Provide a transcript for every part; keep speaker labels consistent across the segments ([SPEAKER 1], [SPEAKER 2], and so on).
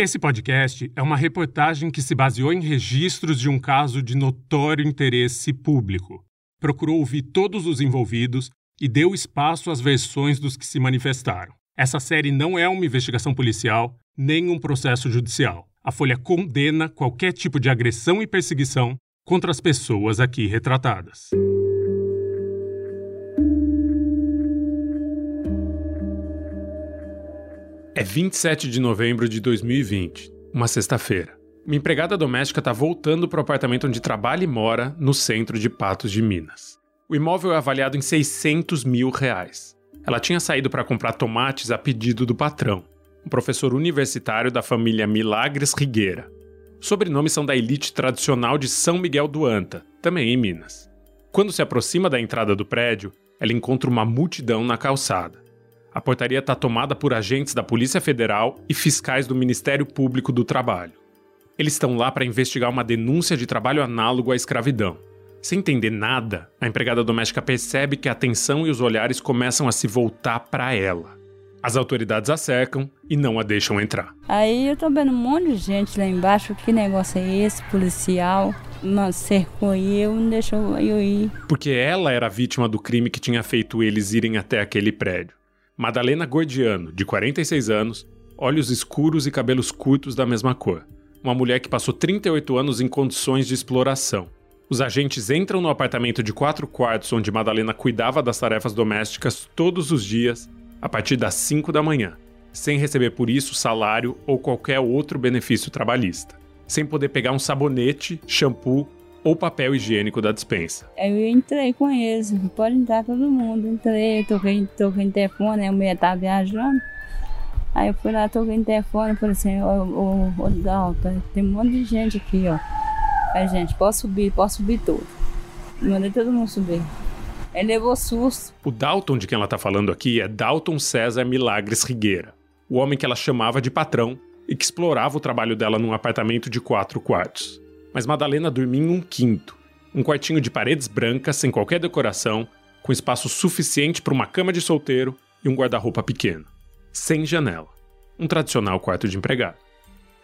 [SPEAKER 1] Esse podcast é uma reportagem que se baseou em registros de um caso de notório interesse público. Procurou ouvir todos os envolvidos e deu espaço às versões dos que se manifestaram. Essa série não é uma investigação policial nem um processo judicial. A Folha condena qualquer tipo de agressão e perseguição contra as pessoas aqui retratadas. É 27 de novembro de 2020, uma sexta-feira. Uma empregada doméstica está voltando para o apartamento onde trabalha e mora, no centro de Patos de Minas. O imóvel é avaliado em 600 mil reais. Ela tinha saído para comprar tomates a pedido do patrão, um professor universitário da família Milagres Rigueira. Sobrenomes são da elite tradicional de São Miguel do Anta, também em Minas. Quando se aproxima da entrada do prédio, ela encontra uma multidão na calçada. A portaria está tomada por agentes da Polícia Federal e fiscais do Ministério Público do Trabalho. Eles estão lá para investigar uma denúncia de trabalho análogo à escravidão. Sem entender nada, a empregada doméstica percebe que a atenção e os olhares começam a se voltar para ela. As autoridades a cercam e não a deixam entrar.
[SPEAKER 2] Aí eu tô vendo um monte de gente lá embaixo. Que negócio é esse? Policial. Mas cercou eu, não deixou eu ir.
[SPEAKER 1] Porque ela era vítima do crime que tinha feito eles irem até aquele prédio. Madalena Gordiano, de 46 anos, olhos escuros e cabelos curtos da mesma cor. Uma mulher que passou 38 anos em condições de exploração. Os agentes entram no apartamento de quatro quartos onde Madalena cuidava das tarefas domésticas todos os dias, a partir das 5 da manhã, sem receber por isso salário ou qualquer outro benefício trabalhista. Sem poder pegar um sabonete, shampoo ou papel higiênico da dispensa.
[SPEAKER 2] Eu entrei com eles, pode entrar todo mundo. Entrei, toquei, toquei no telefone, a mulher estava viajando. Aí eu fui lá, toquei no telefone, falei assim, ô, ô, ô Dalton, tem um monte de gente aqui, ó. Aí, gente, posso subir, posso subir tudo. Mandei todo mundo subir. Ele levou susto.
[SPEAKER 1] O Dalton de quem ela tá falando aqui é Dalton César Milagres Rigueira, o homem que ela chamava de patrão e que explorava o trabalho dela num apartamento de quatro quartos mas Madalena dormia em um quinto, um quartinho de paredes brancas sem qualquer decoração, com espaço suficiente para uma cama de solteiro e um guarda-roupa pequeno, sem janela, um tradicional quarto de empregado.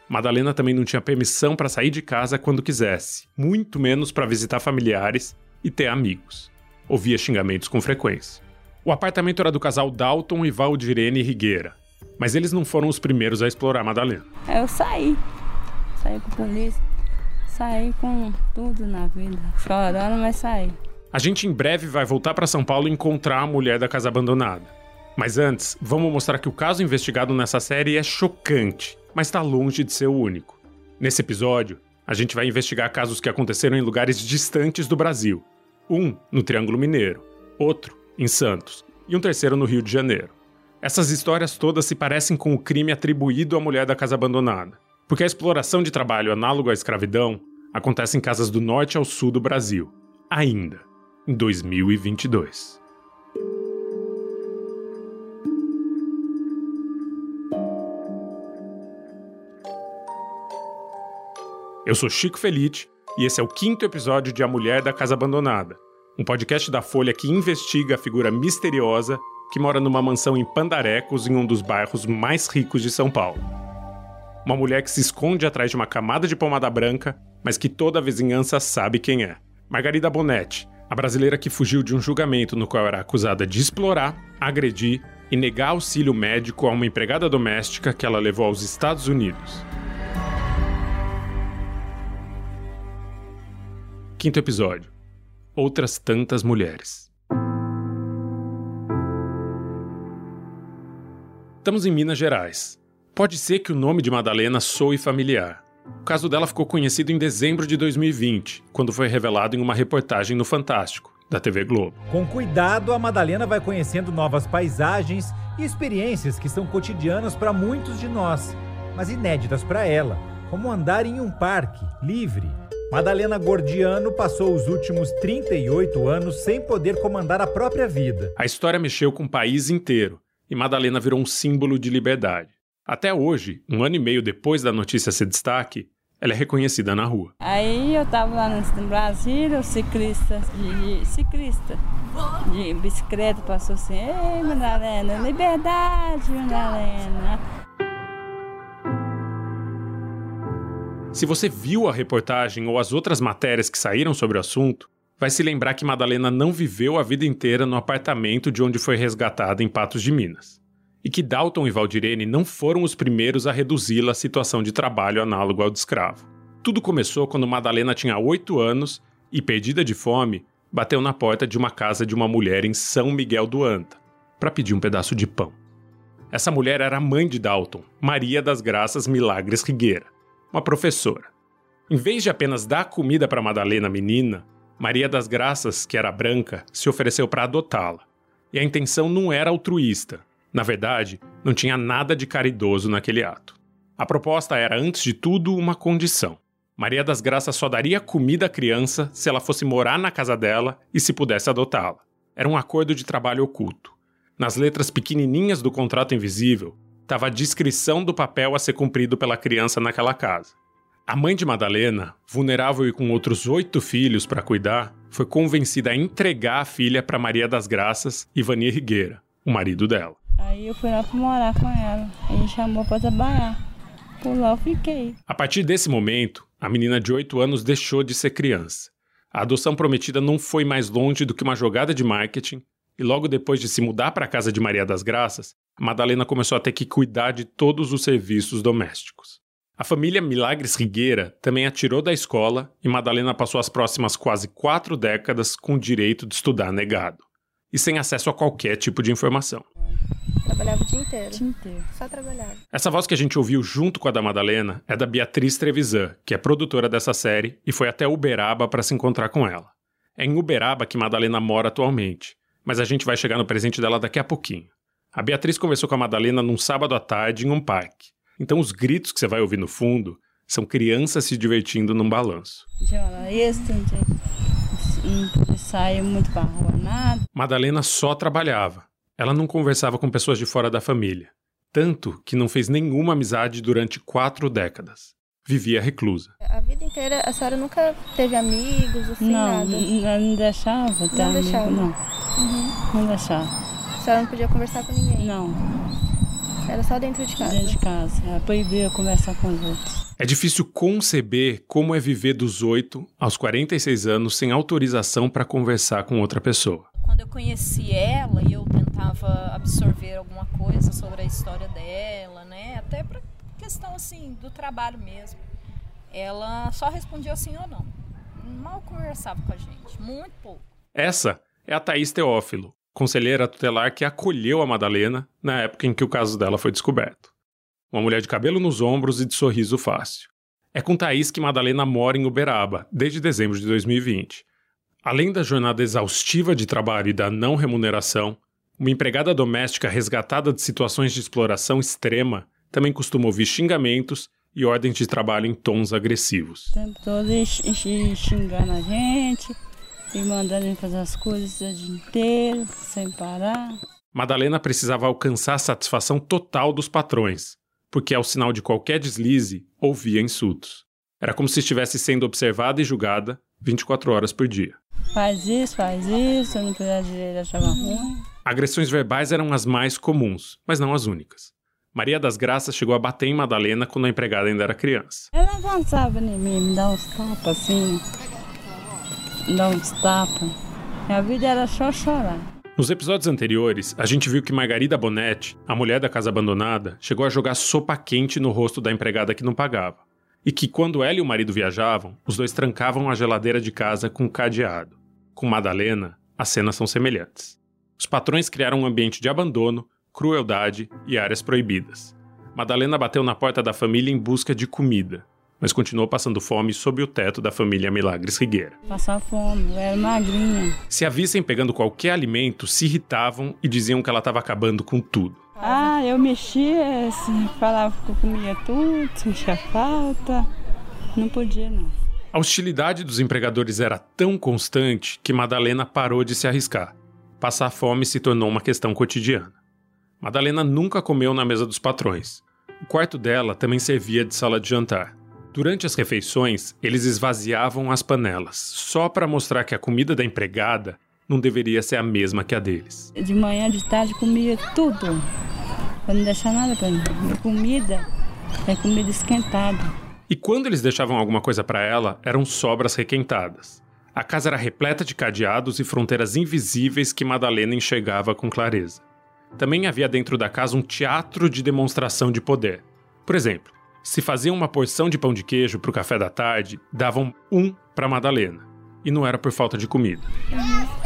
[SPEAKER 1] Madalena também não tinha permissão para sair de casa quando quisesse, muito menos para visitar familiares e ter amigos. Ouvia xingamentos com frequência. O apartamento era do casal Dalton e Valdirene Rigueira, mas eles não foram os primeiros a explorar Madalena.
[SPEAKER 2] Eu saí, saí com a polícia. Saí com tudo na vida, chorando, mas saí.
[SPEAKER 1] A gente em breve vai voltar para São Paulo e encontrar a mulher da casa abandonada. Mas antes, vamos mostrar que o caso investigado nessa série é chocante, mas está longe de ser o único. Nesse episódio, a gente vai investigar casos que aconteceram em lugares distantes do Brasil. Um no Triângulo Mineiro, outro em Santos e um terceiro no Rio de Janeiro. Essas histórias todas se parecem com o crime atribuído à mulher da casa abandonada. Porque a exploração de trabalho análogo à escravidão acontece em casas do norte ao sul do Brasil, ainda em 2022. Eu sou Chico Felite e esse é o quinto episódio de A Mulher da Casa Abandonada, um podcast da Folha que investiga a figura misteriosa que mora numa mansão em Pandarecos, em um dos bairros mais ricos de São Paulo uma mulher que se esconde atrás de uma camada de pomada branca, mas que toda a vizinhança sabe quem é. Margarida Bonetti, a brasileira que fugiu de um julgamento no qual era acusada de explorar, agredir e negar auxílio médico a uma empregada doméstica que ela levou aos Estados Unidos. Quinto episódio. Outras tantas mulheres. Estamos em Minas Gerais, Pode ser que o nome de Madalena soe familiar. O caso dela ficou conhecido em dezembro de 2020, quando foi revelado em uma reportagem no Fantástico, da TV Globo.
[SPEAKER 3] Com cuidado, a Madalena vai conhecendo novas paisagens e experiências que são cotidianas para muitos de nós, mas inéditas para ela, como andar em um parque, livre. Madalena Gordiano passou os últimos 38 anos sem poder comandar a própria vida.
[SPEAKER 1] A história mexeu com o país inteiro e Madalena virou um símbolo de liberdade. Até hoje, um ano e meio depois da notícia ser destaque, ela é reconhecida na rua.
[SPEAKER 2] Aí eu tava lá no Brasil, o ciclista, de, ciclista de bicicleta passou assim, ei Madalena, liberdade, Madalena.
[SPEAKER 1] Se você viu a reportagem ou as outras matérias que saíram sobre o assunto, vai se lembrar que Madalena não viveu a vida inteira no apartamento de onde foi resgatada em Patos de Minas. E que Dalton e Valdirene não foram os primeiros a reduzi-la à situação de trabalho análogo ao de escravo. Tudo começou quando Madalena tinha 8 anos e, perdida de fome, bateu na porta de uma casa de uma mulher em São Miguel do Anta para pedir um pedaço de pão. Essa mulher era a mãe de Dalton, Maria das Graças Milagres Rigueira, uma professora. Em vez de apenas dar comida para Madalena menina, Maria das Graças, que era branca, se ofereceu para adotá-la. E a intenção não era altruísta. Na verdade, não tinha nada de caridoso naquele ato. A proposta era, antes de tudo, uma condição. Maria das Graças só daria comida à criança se ela fosse morar na casa dela e se pudesse adotá-la. Era um acordo de trabalho oculto. Nas letras pequenininhas do contrato invisível, estava a descrição do papel a ser cumprido pela criança naquela casa. A mãe de Madalena, vulnerável e com outros oito filhos para cuidar, foi convencida a entregar a filha para Maria das Graças e Vania Rigueira, o marido dela.
[SPEAKER 2] Aí eu fui lá para morar com ela. Ele chamou para trabalhar. Por lá eu fiquei.
[SPEAKER 1] A partir desse momento, a menina de oito anos deixou de ser criança. A adoção prometida não foi mais longe do que uma jogada de marketing, e logo depois de se mudar para a casa de Maria das Graças, Madalena começou a ter que cuidar de todos os serviços domésticos. A família Milagres Rigueira também atirou da escola e Madalena passou as próximas quase quatro décadas com o direito de estudar negado e sem acesso a qualquer tipo de informação.
[SPEAKER 4] Trabalhava o dia inteiro.
[SPEAKER 2] O dia inteiro.
[SPEAKER 4] Só trabalhava.
[SPEAKER 1] Essa voz que a gente ouviu junto com a da Madalena é da Beatriz Trevisan, que é produtora dessa série e foi até Uberaba para se encontrar com ela. É em Uberaba que Madalena mora atualmente, mas a gente vai chegar no presente dela daqui a pouquinho. A Beatriz conversou com a Madalena num sábado à tarde em um parque. Então os gritos que você vai ouvir no fundo são crianças se divertindo num balanço. Madalena só trabalhava. Ela não conversava com pessoas de fora da família. Tanto que não fez nenhuma amizade durante quatro décadas. Vivia reclusa.
[SPEAKER 4] A vida inteira a senhora nunca teve amigos, assim,
[SPEAKER 2] não,
[SPEAKER 4] nada?
[SPEAKER 2] não, não deixava ter
[SPEAKER 4] Não
[SPEAKER 2] amigo,
[SPEAKER 4] deixava?
[SPEAKER 2] não.
[SPEAKER 4] Uhum.
[SPEAKER 2] Não deixava.
[SPEAKER 4] A senhora não podia conversar com ninguém?
[SPEAKER 2] Não,
[SPEAKER 4] Era só dentro de casa?
[SPEAKER 2] dentro de casa. Ela proibia conversar com os outros.
[SPEAKER 1] É difícil conceber como é viver dos 8 aos 46 anos sem autorização para conversar com outra pessoa.
[SPEAKER 5] Quando eu conheci ela e eu tentava absorver alguma coisa sobre a história dela, né? Até para questão assim do trabalho mesmo. Ela só respondia sim ou não. Mal conversava com a gente, muito pouco.
[SPEAKER 1] Essa é a Thaís Teófilo, conselheira tutelar que acolheu a Madalena na época em que o caso dela foi descoberto. Uma mulher de cabelo nos ombros e de sorriso fácil. É com Thaís que Madalena mora em Uberaba, desde dezembro de 2020. Além da jornada exaustiva de trabalho e da não remuneração, uma empregada doméstica resgatada de situações de exploração extrema também costuma ouvir xingamentos e ordens de trabalho em tons agressivos.
[SPEAKER 2] O tempo todo xingando a gente e mandando a gente fazer as coisas o dia inteiro, sem parar.
[SPEAKER 1] Madalena precisava alcançar a satisfação total dos patrões, porque ao sinal de qualquer deslize, ouvia insultos. Era como se estivesse sendo observada e julgada 24 horas por dia.
[SPEAKER 2] Faz isso, faz isso, eu não fizer direito, achava ruim.
[SPEAKER 1] Agressões verbais eram as mais comuns, mas não as únicas. Maria das Graças chegou a bater em Madalena quando a empregada ainda era criança.
[SPEAKER 2] Ela avançava em mim, me dava uns tapas assim, me dava uns tapas. Minha vida era só chorar.
[SPEAKER 1] Nos episódios anteriores, a gente viu que Margarida Bonetti, a mulher da casa abandonada, chegou a jogar sopa quente no rosto da empregada que não pagava. E que quando ela e o marido viajavam, os dois trancavam a geladeira de casa com cadeado. Com Madalena, as cenas são semelhantes. Os patrões criaram um ambiente de abandono, crueldade e áreas proibidas. Madalena bateu na porta da família em busca de comida, mas continuou passando fome sob o teto da família Milagres Rigueira.
[SPEAKER 2] Passava fome, eu era magrinha.
[SPEAKER 1] Se a vissem pegando qualquer alimento, se irritavam e diziam que ela estava acabando com tudo.
[SPEAKER 2] Ah, eu mexia, assim, falava que eu comia tudo, sentia falta. Não podia, não.
[SPEAKER 1] A hostilidade dos empregadores era tão constante que Madalena parou de se arriscar. Passar fome se tornou uma questão cotidiana. Madalena nunca comeu na mesa dos patrões. O quarto dela também servia de sala de jantar. Durante as refeições, eles esvaziavam as panelas, só para mostrar que a comida da empregada não deveria ser a mesma que a deles.
[SPEAKER 2] De manhã, de tarde, comia tudo. Pra não deixar nada pra mim. Comida é comida esquentada.
[SPEAKER 1] E quando eles deixavam alguma coisa para ela, eram sobras requentadas. A casa era repleta de cadeados e fronteiras invisíveis que Madalena enxergava com clareza. Também havia dentro da casa um teatro de demonstração de poder. Por exemplo, se faziam uma porção de pão de queijo para o café da tarde, davam um para Madalena. E não era por falta de comida.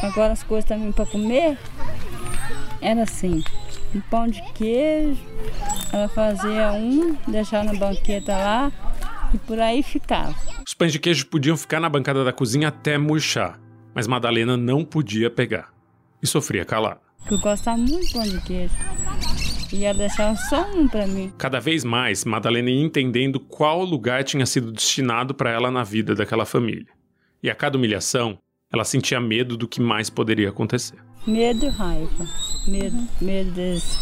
[SPEAKER 2] Agora as coisas também para comer era assim, um pão de queijo, ela fazia um, deixava na banqueta lá e por aí ficava.
[SPEAKER 1] Os pães de queijo podiam ficar na bancada da cozinha até murchar, mas Madalena não podia pegar. E sofria calada.
[SPEAKER 2] Eu gostava muito de pão de queijo. Ela deixava só um para mim.
[SPEAKER 1] Cada vez mais, Madalena ia entendendo qual lugar tinha sido destinado para ela na vida daquela família. E a cada humilhação, ela sentia medo do que mais poderia acontecer.
[SPEAKER 2] Medo e raiva. Medo, medo deles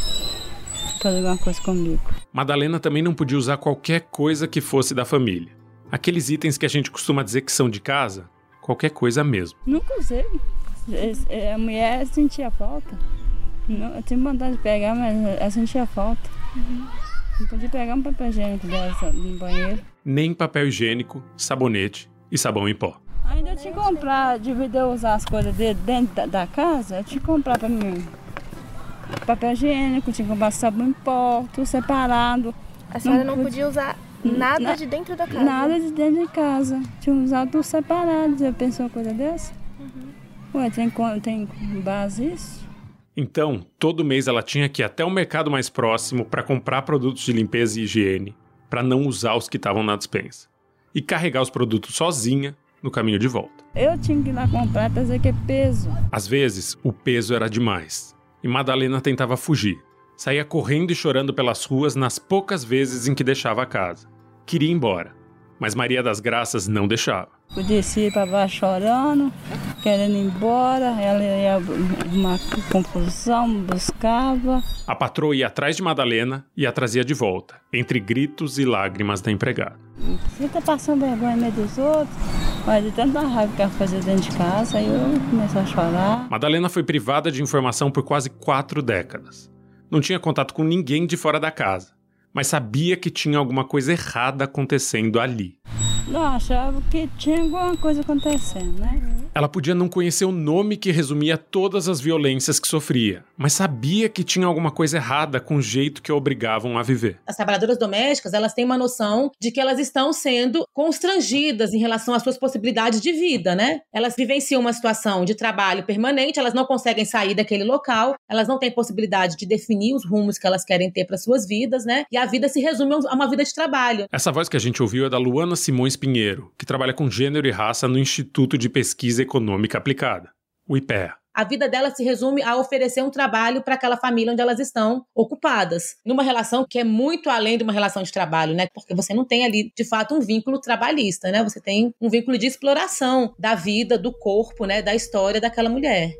[SPEAKER 2] fazer alguma coisa comigo.
[SPEAKER 1] Madalena também não podia usar qualquer coisa que fosse da família. Aqueles itens que a gente costuma dizer que são de casa, qualquer coisa mesmo.
[SPEAKER 2] Nunca usei. A mulher sentia falta. Não, eu tinha vontade de pegar, mas ela sentia falta. Uhum. Não podia pegar um papel higiênico dessa no banheiro.
[SPEAKER 1] Nem papel higiênico, sabonete e sabão em pó.
[SPEAKER 2] Ainda eu tinha que comprar, eu usar as coisas dele dentro da, da, casa, eu tinha que comprar pra mim papel higiênico, tinha que comprar sabão em pó, tudo separado.
[SPEAKER 4] A senhora não, não podia usar nada na, de dentro da casa?
[SPEAKER 2] Nada de dentro de casa. Tinha usado tudo separado. Já pensou uma coisa dessa? Uhum. Ué, tem, tem base isso?
[SPEAKER 1] Então, todo mês ela tinha que ir até o mercado mais próximo para comprar produtos de limpeza e higiene, para não usar os que estavam na despensa. E carregar os produtos sozinha no caminho de volta.
[SPEAKER 2] Eu tinha que ir lá comprar para dizer que é peso.
[SPEAKER 1] Às vezes, o peso era demais. E Madalena tentava fugir. Saía correndo e chorando pelas ruas nas poucas vezes em que deixava a casa. Queria ir embora, mas Maria das Graças não deixava.
[SPEAKER 2] Eu descia para baixo chorando, querendo ir embora, ela ia uma confusão, buscava.
[SPEAKER 1] A patroa ia atrás de Madalena e a trazia de volta, entre gritos e lágrimas da empregada.
[SPEAKER 2] Você tá passando vergonha meio dos outros, mas de tanta raiva que ela fazia dentro de casa, aí eu comecei a chorar.
[SPEAKER 1] Madalena foi privada de informação por quase quatro décadas. Não tinha contato com ninguém de fora da casa, mas sabia que tinha alguma coisa errada acontecendo ali.
[SPEAKER 2] Não, achava que tinha alguma coisa acontecendo, né?
[SPEAKER 1] Ela podia não conhecer o nome que resumia todas as violências que sofria, mas sabia que tinha alguma coisa errada com o jeito que a obrigavam a viver.
[SPEAKER 6] As trabalhadoras domésticas, elas têm uma noção de que elas estão sendo constrangidas em relação às suas possibilidades de vida, né? Elas vivenciam uma situação de trabalho permanente, elas não conseguem sair daquele local, elas não têm possibilidade de definir os rumos que elas querem ter para suas vidas, né? E a vida se resume a uma vida de trabalho.
[SPEAKER 1] Essa voz que a gente ouviu é da Luana Simões Pinheiro, que trabalha com gênero e raça no Instituto de Pesquisa Econômica Aplicada, o IPEA.
[SPEAKER 6] A vida delas se resume a oferecer um trabalho para aquela família onde elas estão ocupadas, numa relação que é muito além de uma relação de trabalho, né? Porque você não tem ali, de fato, um vínculo trabalhista, né? Você tem um vínculo de exploração da vida, do corpo, né? Da história daquela mulher.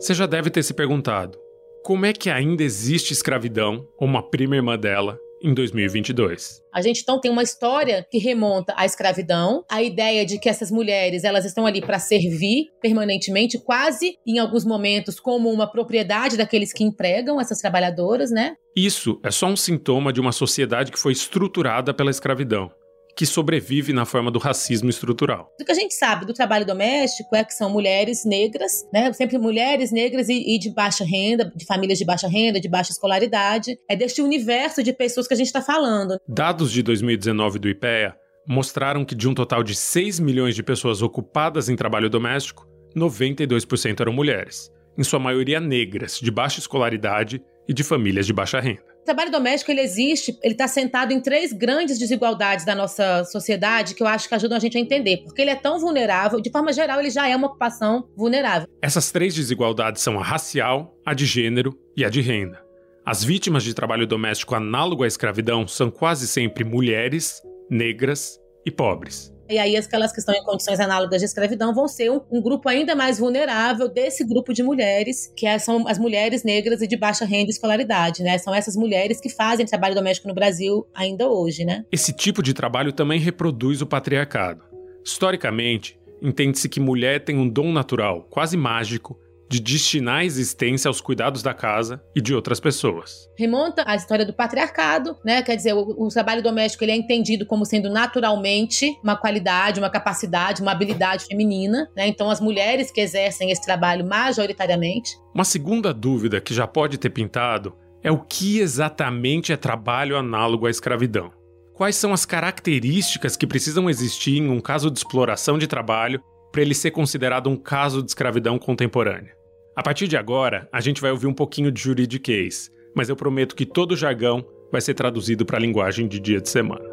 [SPEAKER 1] Você já deve ter se perguntado: como é que ainda existe escravidão, ou uma prima irmã dela, em 2022.
[SPEAKER 6] A gente então tem uma história que remonta à escravidão, a ideia de que essas mulheres elas estão ali para servir permanentemente, quase em alguns momentos como uma propriedade daqueles que empregam essas trabalhadoras, né?
[SPEAKER 1] Isso é só um sintoma de uma sociedade que foi estruturada pela escravidão que sobrevive na forma do racismo estrutural.
[SPEAKER 6] O que a gente sabe do trabalho doméstico é que são mulheres negras, né? Sempre mulheres negras e, e de baixa renda, de famílias de baixa renda, de baixa escolaridade. É deste universo de pessoas que a gente está falando.
[SPEAKER 1] Dados de 2019 do IPEA mostraram que de um total de 6 milhões de pessoas ocupadas em trabalho doméstico, 92% eram mulheres, em sua maioria negras, de baixa escolaridade e de famílias de baixa renda.
[SPEAKER 6] O trabalho doméstico ele existe, ele está sentado em três grandes desigualdades da nossa sociedade que eu acho que ajudam a gente a entender, porque ele é tão vulnerável, de forma geral ele já é uma ocupação vulnerável.
[SPEAKER 1] Essas três desigualdades são a racial, a de gênero e a de renda. As vítimas de trabalho doméstico análogo à escravidão são quase sempre mulheres, negras e pobres.
[SPEAKER 6] E aí aquelas que estão em condições análogas de escravidão vão ser um, um grupo ainda mais vulnerável desse grupo de mulheres, que é, são as mulheres negras e de baixa renda e escolaridade, né? São essas mulheres que fazem trabalho doméstico no Brasil ainda hoje, né?
[SPEAKER 1] Esse tipo de trabalho também reproduz o patriarcado. Historicamente, entende-se que mulher tem um dom natural, quase mágico, de destinar a existência aos cuidados da casa e de outras pessoas.
[SPEAKER 6] Remonta à história do patriarcado, né? Quer dizer, o, o, trabalho doméstico ele é entendido como sendo naturalmente uma qualidade, uma capacidade, uma habilidade feminina, né? Então as mulheres que exercem esse trabalho majoritariamente.
[SPEAKER 1] Uma segunda dúvida que já pode ter pintado é o que exatamente é trabalho análogo à escravidão. Quais são as características que precisam existir em um caso de exploração de trabalho para ele ser considerado um caso de escravidão contemporânea? A partir de agora, a gente vai ouvir um pouquinho de juridiquês, mas eu prometo que todo o jargão vai ser traduzido para a linguagem de dia de semana.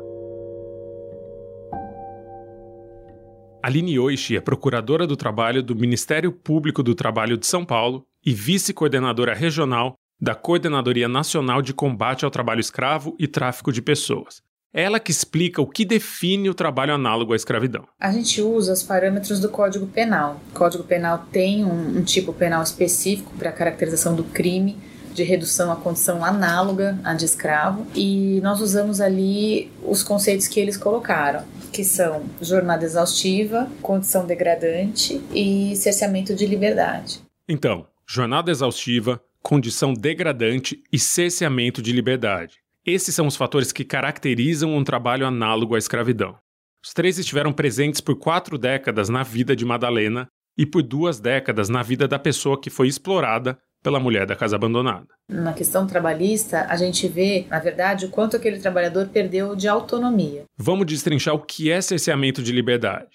[SPEAKER 1] Aline Oishi é procuradora do trabalho do Ministério Público do Trabalho de São Paulo e vice-coordenadora regional da Coordenadoria Nacional de Combate ao Trabalho Escravo e Tráfico de Pessoas. Ela que explica o que define o trabalho análogo à escravidão.
[SPEAKER 7] A gente usa os parâmetros do Código Penal. O Código Penal tem um, um tipo penal específico para a caracterização do crime de redução à condição análoga à de escravo e nós usamos ali os conceitos que eles colocaram, que são jornada exaustiva, condição degradante e cesseamento de liberdade.
[SPEAKER 1] Então, jornada exaustiva, condição degradante e cesseamento de liberdade. Esses são os fatores que caracterizam um trabalho análogo à escravidão. Os três estiveram presentes por quatro décadas na vida de Madalena e por duas décadas na vida da pessoa que foi explorada pela mulher da casa abandonada.
[SPEAKER 7] Na questão trabalhista, a gente vê, na verdade, o quanto aquele trabalhador perdeu de autonomia.
[SPEAKER 1] Vamos destrinchar o que é cerceamento de liberdade.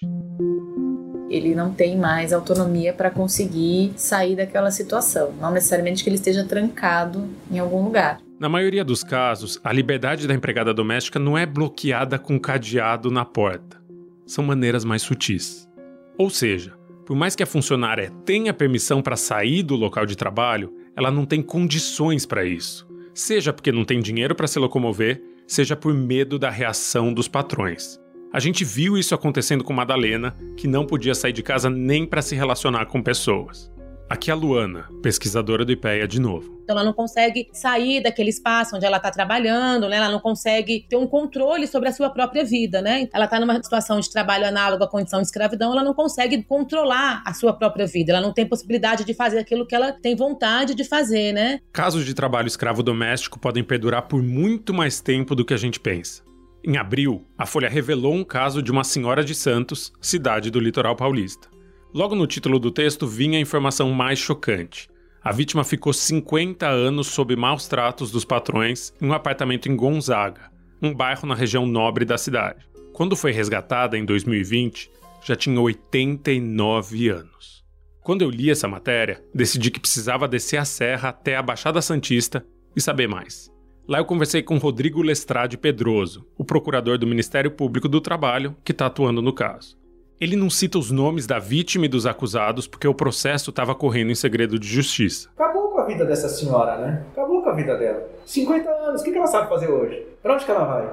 [SPEAKER 7] Ele não tem mais autonomia para conseguir sair daquela situação, não necessariamente que ele esteja trancado em algum lugar.
[SPEAKER 1] Na maioria dos casos, a liberdade da empregada doméstica não é bloqueada com cadeado na porta. São maneiras mais sutis. Ou seja, por mais que a funcionária tenha permissão para sair do local de trabalho, ela não tem condições para isso. Seja porque não tem dinheiro para se locomover, seja por medo da reação dos patrões. A gente viu isso acontecendo com Madalena, que não podia sair de casa nem para se relacionar com pessoas. Aqui é a Luana, pesquisadora do IPEA de novo.
[SPEAKER 6] Então ela não consegue sair daquele espaço onde ela está trabalhando, né? Ela não consegue ter um controle sobre a sua própria vida, né? Ela está numa situação de trabalho análogo à condição de escravidão, ela não consegue controlar a sua própria vida. Ela não tem possibilidade de fazer aquilo que ela tem vontade de fazer, né?
[SPEAKER 1] Casos de trabalho escravo doméstico podem perdurar por muito mais tempo do que a gente pensa. Em abril, a Folha revelou um caso de uma senhora de Santos, cidade do litoral paulista. Logo no título do texto vinha a informação mais chocante. A vítima ficou 50 anos sob maus tratos dos patrões em um apartamento em Gonzaga, um bairro na região nobre da cidade. Quando foi resgatada em 2020, já tinha 89 anos. Quando eu li essa matéria, decidi que precisava descer a serra até a Baixada Santista e saber mais. Lá eu conversei com Rodrigo Lestrade Pedroso, o procurador do Ministério Público do Trabalho que está atuando no caso. Ele não cita os nomes da vítima e dos acusados porque o processo estava correndo em segredo de justiça.
[SPEAKER 8] Acabou com a vida dessa senhora, né? Acabou com a vida dela. 50 anos, o que ela sabe fazer hoje? Para onde que ela vai?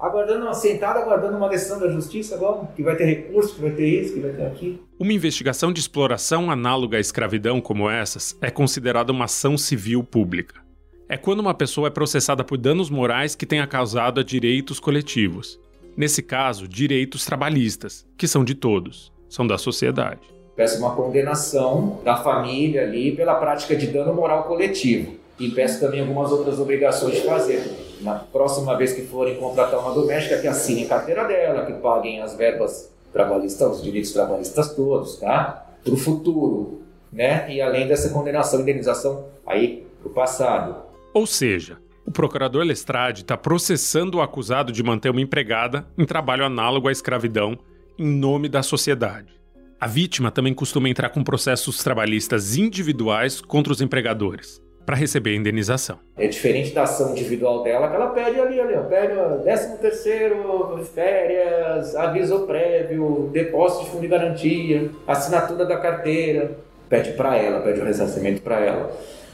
[SPEAKER 8] Aguardando uma sentada, aguardando uma decisão da justiça agora, que vai ter recurso, que vai ter isso, que vai ter aquilo.
[SPEAKER 1] Uma investigação de exploração análoga à escravidão como essas é considerada uma ação civil pública. É quando uma pessoa é processada por danos morais que tenha causado a direitos coletivos. Nesse caso, direitos trabalhistas, que são de todos, são da sociedade.
[SPEAKER 8] Peço uma condenação da família ali pela prática de dano moral coletivo. E peço também algumas outras obrigações de fazer. Na próxima vez que forem contratar uma doméstica, que assinem a carteira dela, que paguem as verbas trabalhistas, os direitos trabalhistas todos, tá? Para o futuro, né? E além dessa condenação, indenização aí para o passado.
[SPEAKER 1] Ou seja, o procurador Lestrade está processando o acusado de manter uma empregada em trabalho análogo à escravidão em nome da sociedade. A vítima também costuma entrar com processos trabalhistas individuais contra os empregadores para receber a indenização.
[SPEAKER 8] É diferente da ação individual dela, que ela pede ali, ali, pede 13 terceiro, férias, aviso prévio, depósito de fundo de garantia, assinatura da carteira, pede para ela, pede o ressarcimento para ela.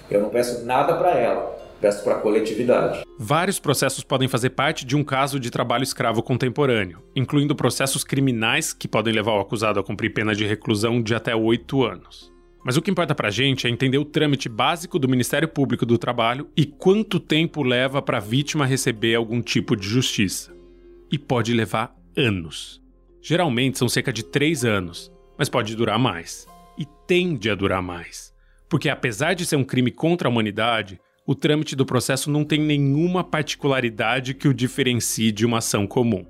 [SPEAKER 8] Eu não peço nada para ela peço para a coletividade.
[SPEAKER 1] Vários processos podem fazer parte de um caso de trabalho escravo contemporâneo, incluindo processos criminais que podem levar o acusado a cumprir pena de reclusão de até oito anos. Mas o que importa pra gente é entender o trâmite básico do Ministério Público do Trabalho e quanto tempo leva para a vítima receber algum tipo de justiça. E pode levar anos. Geralmente são cerca de três anos, mas pode durar mais. E tende a durar mais Porque apesar de ser um crime contra a humanidade, o trâmite do processo não tem nenhuma particularidade que o diferencie de uma ação comum.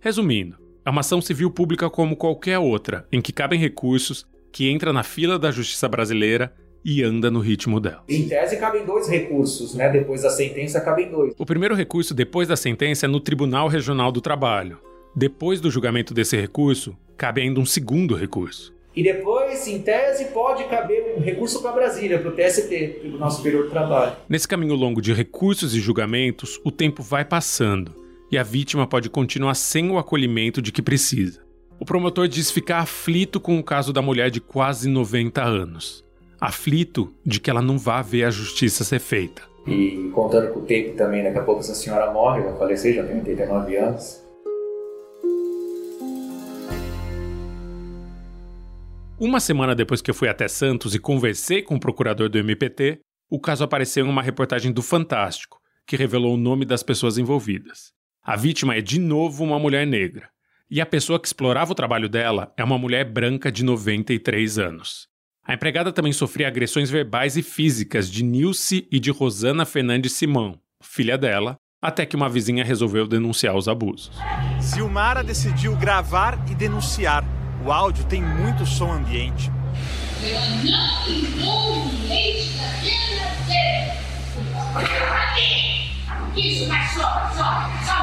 [SPEAKER 1] Resumindo, é uma ação civil pública como qualquer outra, em que cabem recursos, que entra na fila da justiça brasileira e anda no ritmo dela.
[SPEAKER 8] Em tese, cabem dois recursos, né? Depois da sentença, cabem dois.
[SPEAKER 1] O primeiro recurso depois da sentença é no Tribunal Regional do Trabalho. Depois do julgamento desse recurso, cabe ainda um segundo recurso.
[SPEAKER 8] E depois, em tese, pode caber um recurso para Brasília, para o TST, Tribunal Superior do Trabalho.
[SPEAKER 1] Nesse caminho longo de recursos e julgamentos, o tempo vai passando e a vítima pode continuar sem o acolhimento de que precisa. O promotor diz ficar aflito com o caso da mulher de quase 90 anos. Aflito de que ela não vá ver a justiça ser feita.
[SPEAKER 8] E contando com o tempo também, daqui a pouco essa senhora morre, vai falecer, já tem 89 anos.
[SPEAKER 1] Uma semana depois que eu fui até Santos e conversei com o procurador do MPT, o caso apareceu em uma reportagem do Fantástico, que revelou o nome das pessoas envolvidas. A vítima é de novo uma mulher negra. E a pessoa que explorava o trabalho dela é uma mulher branca de 93 anos. A empregada também sofria agressões verbais e físicas de Nilce e de Rosana Fernandes Simão, filha dela, até que uma vizinha resolveu denunciar os abusos.
[SPEAKER 9] Zilmara decidiu gravar e denunciar. O áudio tem muito som ambiente. Eu não vou isso, mas só, só,
[SPEAKER 1] só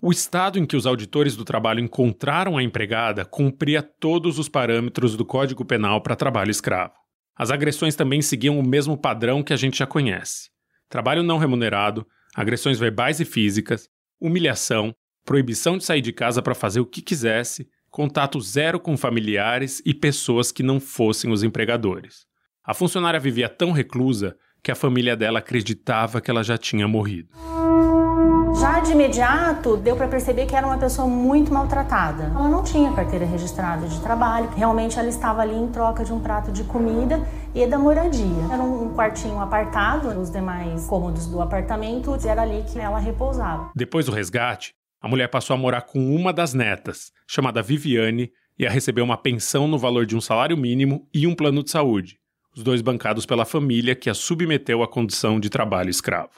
[SPEAKER 1] O estado em que os auditores do trabalho encontraram a empregada cumpria todos os parâmetros do Código Penal para trabalho escravo. As agressões também seguiam o mesmo padrão que a gente já conhece: trabalho não remunerado, agressões verbais e físicas, humilhação, proibição de sair de casa para fazer o que quisesse, contato zero com familiares e pessoas que não fossem os empregadores. A funcionária vivia tão reclusa que a família dela acreditava que ela já tinha morrido.
[SPEAKER 10] Já de imediato, deu para perceber que era uma pessoa muito maltratada. Ela não tinha carteira registrada de trabalho, realmente ela estava ali em troca de um prato de comida e da moradia. Era um quartinho apartado, os demais cômodos do apartamento, era ali que ela repousava.
[SPEAKER 1] Depois do resgate, a mulher passou a morar com uma das netas, chamada Viviane, e a receber uma pensão no valor de um salário mínimo e um plano de saúde os dois bancados pela família que a submeteu à condição de trabalho escravo.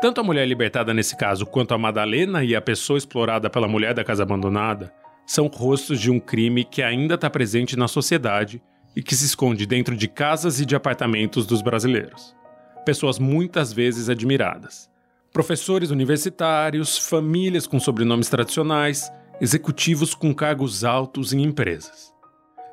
[SPEAKER 1] Tanto a mulher libertada nesse caso quanto a Madalena e a pessoa explorada pela mulher da casa abandonada são rostos de um crime que ainda está presente na sociedade e que se esconde dentro de casas e de apartamentos dos brasileiros. Pessoas muitas vezes admiradas. Professores universitários, famílias com sobrenomes tradicionais, executivos com cargos altos em empresas.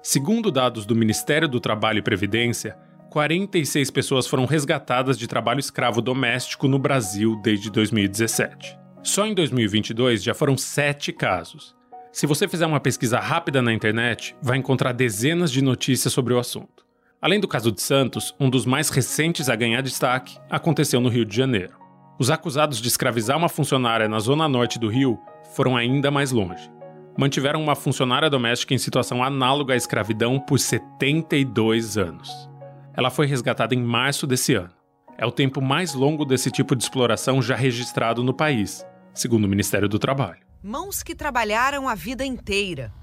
[SPEAKER 1] Segundo dados do Ministério do Trabalho e Previdência, 46 pessoas foram resgatadas de trabalho escravo doméstico no Brasil desde 2017. Só em 2022 já foram sete casos. Se você fizer uma pesquisa rápida na internet, vai encontrar dezenas de notícias sobre o assunto. Além do caso de Santos, um dos mais recentes a ganhar destaque aconteceu no Rio de Janeiro. Os acusados de escravizar uma funcionária na zona norte do Rio foram ainda mais longe mantiveram uma funcionária doméstica em situação análoga à escravidão por 72 anos. Ela foi resgatada em março desse ano. É o tempo mais longo desse tipo de exploração já registrado no país, segundo o Ministério do Trabalho.
[SPEAKER 11] Mãos que trabalharam a vida inteira.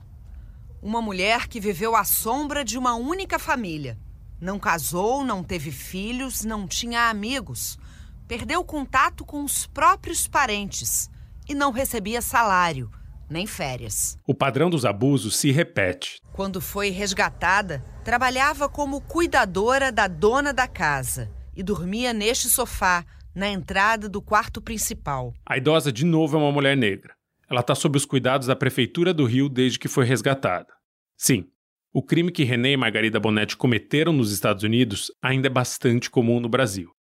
[SPEAKER 11] Uma mulher que viveu à sombra de uma única família. Não casou, não teve filhos, não tinha amigos. Perdeu contato com os próprios parentes e não recebia salário nem férias.
[SPEAKER 1] O padrão dos abusos se repete.
[SPEAKER 11] Quando foi resgatada, trabalhava como cuidadora da dona da casa e dormia neste sofá, na entrada do quarto principal.
[SPEAKER 1] A idosa, de novo, é uma mulher negra. Ela está sob os cuidados da Prefeitura do Rio desde que foi resgatada. Sim, o crime que René e Margarida Bonetti cometeram nos Estados Unidos ainda é bastante comum no Brasil.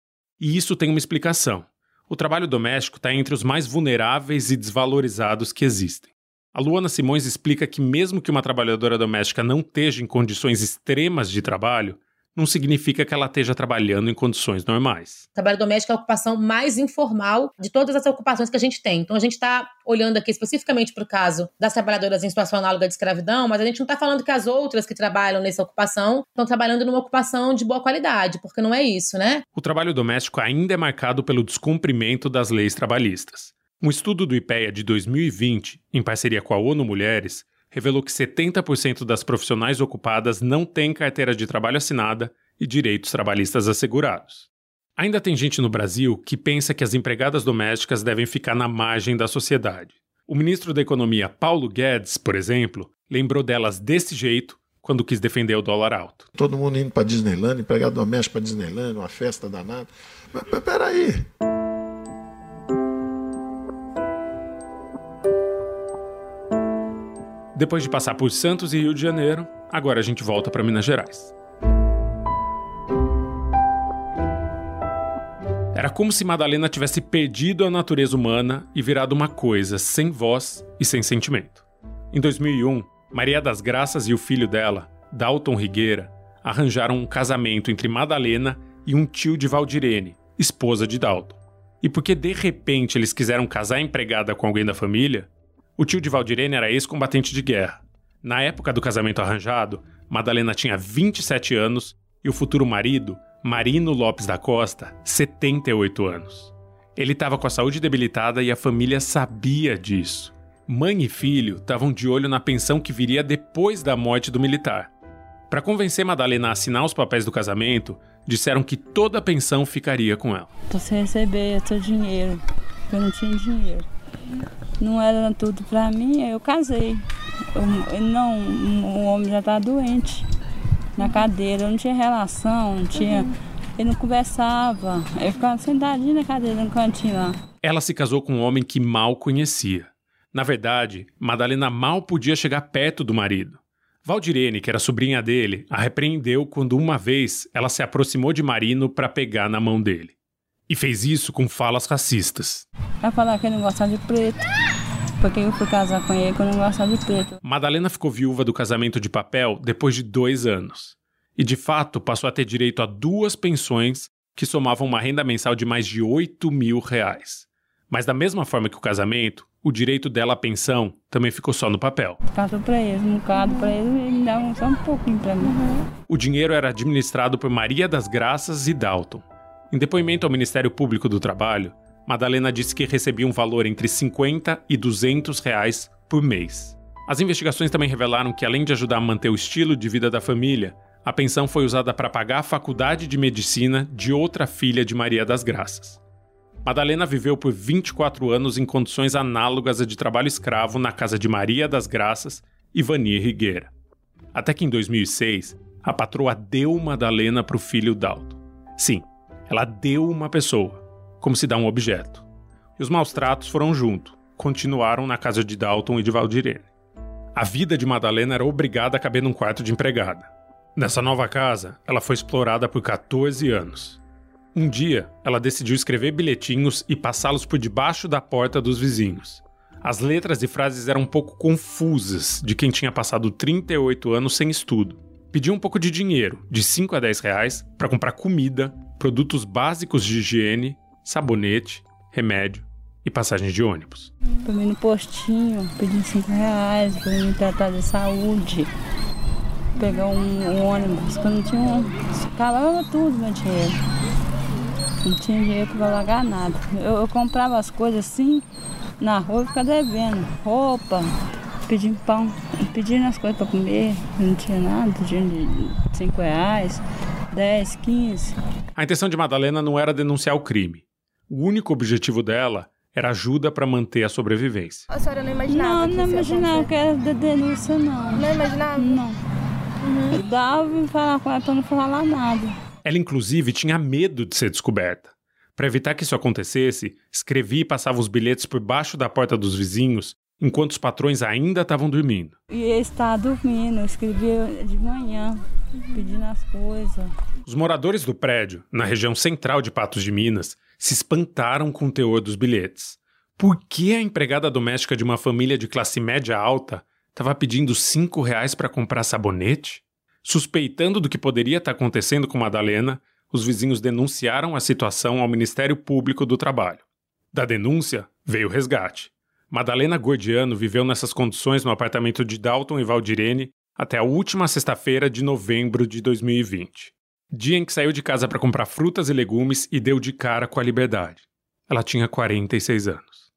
[SPEAKER 1] E isso tem uma explicação. O trabalho doméstico está entre os mais vulneráveis e desvalorizados que existem. A Luana Simões explica que, mesmo que uma trabalhadora doméstica não esteja em condições extremas de trabalho, não significa que ela esteja trabalhando em condições normais.
[SPEAKER 6] O trabalho doméstico é a ocupação mais informal de todas as ocupações que a gente tem. Então, a gente está olhando aqui especificamente para o caso das trabalhadoras em situação análoga de escravidão, mas a gente não está falando que as outras que trabalham nessa ocupação estão trabalhando numa ocupação de boa qualidade, porque não é isso, né?
[SPEAKER 1] O trabalho doméstico ainda é marcado pelo descumprimento das leis trabalhistas. Um estudo do IPEA de 2020, em parceria com a ONU Mulheres, revelou que 70% das profissionais ocupadas não têm carteira de trabalho assinada e direitos trabalhistas assegurados. Ainda tem gente no Brasil que pensa que as empregadas domésticas devem ficar na margem da sociedade. O ministro da Economia, Paulo Guedes, por exemplo, lembrou delas desse jeito quando quis defender o dólar alto.
[SPEAKER 12] Todo mundo indo para Disneyland, empregado doméstico para Disneyland, uma festa danada. Mas, peraí.
[SPEAKER 1] Depois de passar por Santos e Rio de Janeiro, agora a gente volta para Minas Gerais. Era como se Madalena tivesse perdido a natureza humana e virado uma coisa sem voz e sem sentimento. Em 2001, Maria das Graças e o filho dela, Dalton Rigueira, arranjaram um casamento entre Madalena e um tio de Valdirene, esposa de Dalton. E porque de repente eles quiseram casar empregada com alguém da família, o tio de Valdirene era ex-combatente de guerra. Na época do casamento arranjado, Madalena tinha 27 anos e o futuro marido, Marino Lopes da Costa, 78 anos. Ele estava com a saúde debilitada e a família sabia disso. Mãe e filho estavam de olho na pensão que viria depois da morte do militar. Para convencer Madalena a assinar os papéis do casamento, disseram que toda a pensão ficaria com ela.
[SPEAKER 2] Você receber seu dinheiro, eu não tinha dinheiro. Não era tudo para mim, eu casei. Eu, não, o homem já está doente na cadeira, eu não tinha relação, não tinha. Ele não conversava. Eu ficava sentadinha na cadeira no cantinho lá.
[SPEAKER 1] Ela se casou com um homem que mal conhecia. Na verdade, Madalena mal podia chegar perto do marido. Valdirene, que era sobrinha dele, a repreendeu quando uma vez ela se aproximou de Marino para pegar na mão dele. E fez isso com falas racistas.
[SPEAKER 2] Vai falar que ele não gosta de preto. Porque eu fui casar com ele que eu não gosto de preto.
[SPEAKER 1] Madalena ficou viúva do casamento de papel depois de dois anos. E de fato passou a ter direito a duas pensões que somavam uma renda mensal de mais de 8 mil reais. Mas da mesma forma que o casamento, o direito dela à pensão também ficou só no papel.
[SPEAKER 2] Passou para eles, um bocado para eles, e davam só um pouquinho para mim.
[SPEAKER 1] O dinheiro era administrado por Maria das Graças e Dalton. Em depoimento ao Ministério Público do Trabalho, Madalena disse que recebia um valor entre 50 e 200 reais por mês. As investigações também revelaram que, além de ajudar a manter o estilo de vida da família, a pensão foi usada para pagar a faculdade de medicina de outra filha de Maria das Graças. Madalena viveu por 24 anos em condições análogas a de trabalho escravo na casa de Maria das Graças e Vania Rigueira. Até que em 2006, a patroa deu Madalena para o filho Dalton. Sim, ela deu uma pessoa, como se dá um objeto. E os maus tratos foram junto, continuaram na casa de Dalton e de Valdirene. A vida de Madalena era obrigada a caber num quarto de empregada. Nessa nova casa, ela foi explorada por 14 anos. Um dia, ela decidiu escrever bilhetinhos e passá-los por debaixo da porta dos vizinhos. As letras e frases eram um pouco confusas de quem tinha passado 38 anos sem estudo. Pediu um pouco de dinheiro, de 5 a 10 reais, para comprar comida, produtos básicos de higiene, sabonete, remédio e passagens de ônibus.
[SPEAKER 2] Mim no postinho, pedindo 5 reais para me tratar de saúde. Pegar um, um ônibus, quando não tinha um. Acabava tudo meu dinheiro. Não tinha dinheiro para pagar nada. Eu, eu, comprava as coisas assim na rua e ficava devendo. Roupa, pedindo pão, pedindo as coisas para comer. Não tinha nada, pedindo 5 reais, 10, 15.
[SPEAKER 1] A intenção de Madalena não era denunciar o crime. O único objetivo dela era ajuda para manter a sobrevivência.
[SPEAKER 4] A senhora não imaginava?
[SPEAKER 2] Não, não imaginava que era de denúncia, não.
[SPEAKER 4] Não imaginava?
[SPEAKER 2] Não. Uhum. Eu dava falava com ela para não falar nada.
[SPEAKER 1] Ela, inclusive, tinha medo de ser descoberta. Para evitar que isso acontecesse, escrevia e passava os bilhetes por baixo da porta dos vizinhos enquanto os patrões ainda estavam dormindo.
[SPEAKER 2] E ele estava dormindo, eu escrevia de manhã, pedindo as coisas.
[SPEAKER 1] Os moradores do prédio, na região central de Patos de Minas, se espantaram com o teor dos bilhetes. Por que a empregada doméstica de uma família de classe média alta estava pedindo cinco reais para comprar sabonete? Suspeitando do que poderia estar acontecendo com Madalena, os vizinhos denunciaram a situação ao Ministério Público do Trabalho. Da denúncia veio o resgate. Madalena Gordiano viveu nessas condições no apartamento de Dalton e Valdirene até a última sexta-feira de novembro de 2020. Dia em que saiu de casa para comprar frutas e legumes e deu de cara com a liberdade. Ela tinha 46 anos.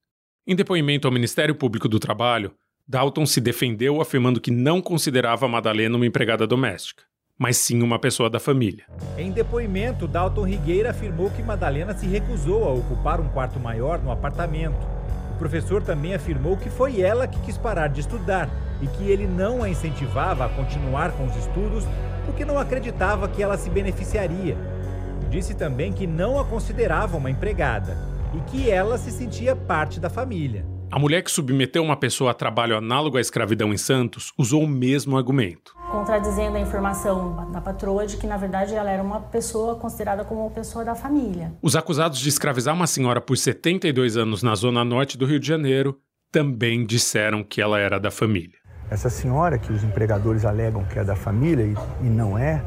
[SPEAKER 1] Em depoimento ao Ministério Público do Trabalho, Dalton se defendeu afirmando que não considerava Madalena uma empregada doméstica, mas sim uma pessoa da família.
[SPEAKER 3] Em depoimento, Dalton Rigueira afirmou que Madalena se recusou a ocupar um quarto maior no apartamento. O professor também afirmou que foi ela que quis parar de estudar e que ele não a incentivava a continuar com os estudos porque não acreditava que ela se beneficiaria. Disse também que não a considerava uma empregada e que ela se sentia parte da família.
[SPEAKER 1] A mulher que submeteu uma pessoa a trabalho análogo à escravidão em Santos usou o mesmo argumento.
[SPEAKER 10] Contradizendo a informação da patroa de que, na verdade, ela era uma pessoa considerada como uma pessoa da família.
[SPEAKER 1] Os acusados de escravizar uma senhora por 72 anos na zona norte do Rio de Janeiro também disseram que ela era da família.
[SPEAKER 13] Essa senhora, que os empregadores alegam que é da família e, e não é,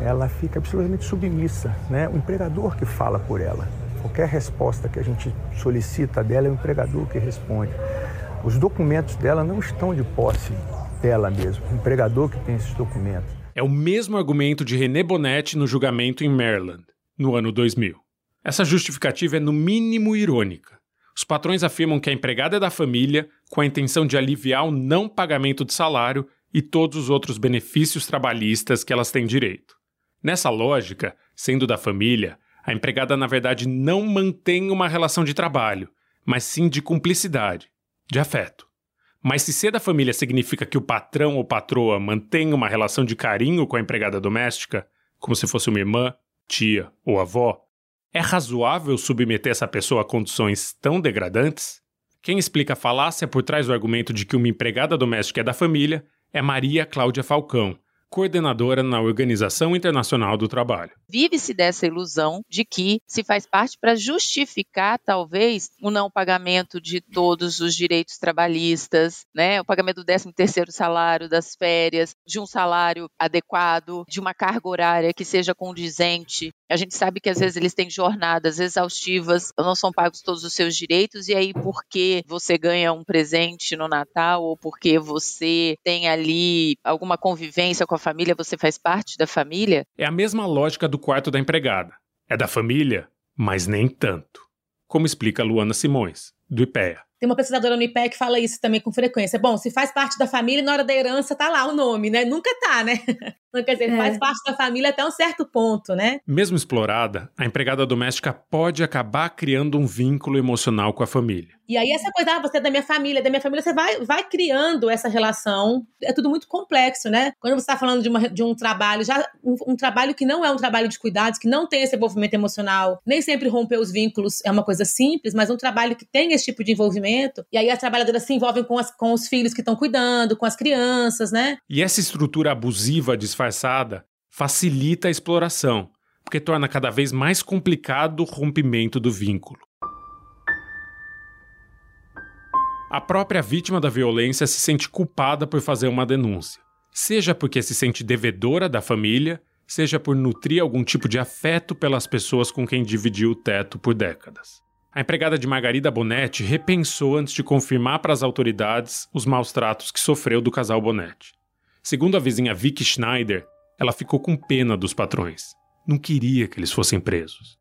[SPEAKER 13] ela fica absolutamente submissa. Né? O empregador que fala por ela. Qualquer resposta que a gente solicita dela é o empregador que responde. Os documentos dela não estão de posse dela mesmo, o empregador que tem esses documentos.
[SPEAKER 1] É o mesmo argumento de René Bonetti no julgamento em Maryland, no ano 2000. Essa justificativa é no mínimo irônica. Os patrões afirmam que a empregada é da família com a intenção de aliviar o não pagamento de salário e todos os outros benefícios trabalhistas que elas têm direito. Nessa lógica, sendo da família, a empregada, na verdade, não mantém uma relação de trabalho, mas sim de cumplicidade, de afeto. Mas se ser da família significa que o patrão ou patroa mantém uma relação de carinho com a empregada doméstica, como se fosse uma irmã, tia ou avó, é razoável submeter essa pessoa a condições tão degradantes? Quem explica a falácia por trás do argumento de que uma empregada doméstica é da família é Maria Cláudia Falcão, coordenadora na Organização Internacional do Trabalho.
[SPEAKER 14] Vive-se dessa ilusão de que se faz parte para justificar, talvez, o não pagamento de todos os direitos trabalhistas, né? O pagamento do 13 terceiro salário, das férias, de um salário adequado, de uma carga horária que seja condizente. A gente sabe que às vezes eles têm jornadas exaustivas, não são pagos todos os seus direitos, e aí porque você ganha um presente no Natal ou porque você tem ali alguma convivência com a família, você faz parte da família?
[SPEAKER 1] É a mesma lógica do quarto da empregada. É da família, mas nem tanto. Como explica Luana Simões, do IPEA.
[SPEAKER 6] Tem uma pesquisadora no IPEA que fala isso também com frequência. Bom, se faz parte da família, na hora da herança tá lá o nome, né? Nunca tá, né? Então, quer dizer, é. faz parte da família até um certo ponto, né?
[SPEAKER 1] Mesmo explorada, a empregada doméstica pode acabar criando um vínculo emocional com a família.
[SPEAKER 6] E aí essa coisa, ah, você é da minha família, da minha família, você vai, vai criando essa relação. É tudo muito complexo, né? Quando você está falando de, uma, de um trabalho, já um, um, trabalho que não é um trabalho de cuidados, que não tem esse envolvimento emocional, nem sempre romper os vínculos é uma coisa simples, mas um trabalho que tem esse tipo de envolvimento. E aí as trabalhadoras se envolvem com, as, com os filhos que estão cuidando, com as crianças, né?
[SPEAKER 1] E essa estrutura abusiva disfarçada facilita a exploração, porque torna cada vez mais complicado o rompimento do vínculo. A própria vítima da violência se sente culpada por fazer uma denúncia, seja porque se sente devedora da família, seja por nutrir algum tipo de afeto pelas pessoas com quem dividiu o teto por décadas. A empregada de Margarida Bonetti repensou antes de confirmar para as autoridades os maus tratos que sofreu do casal Bonetti. Segundo a vizinha Vicky Schneider, ela ficou com pena dos patrões. Não queria que eles fossem presos.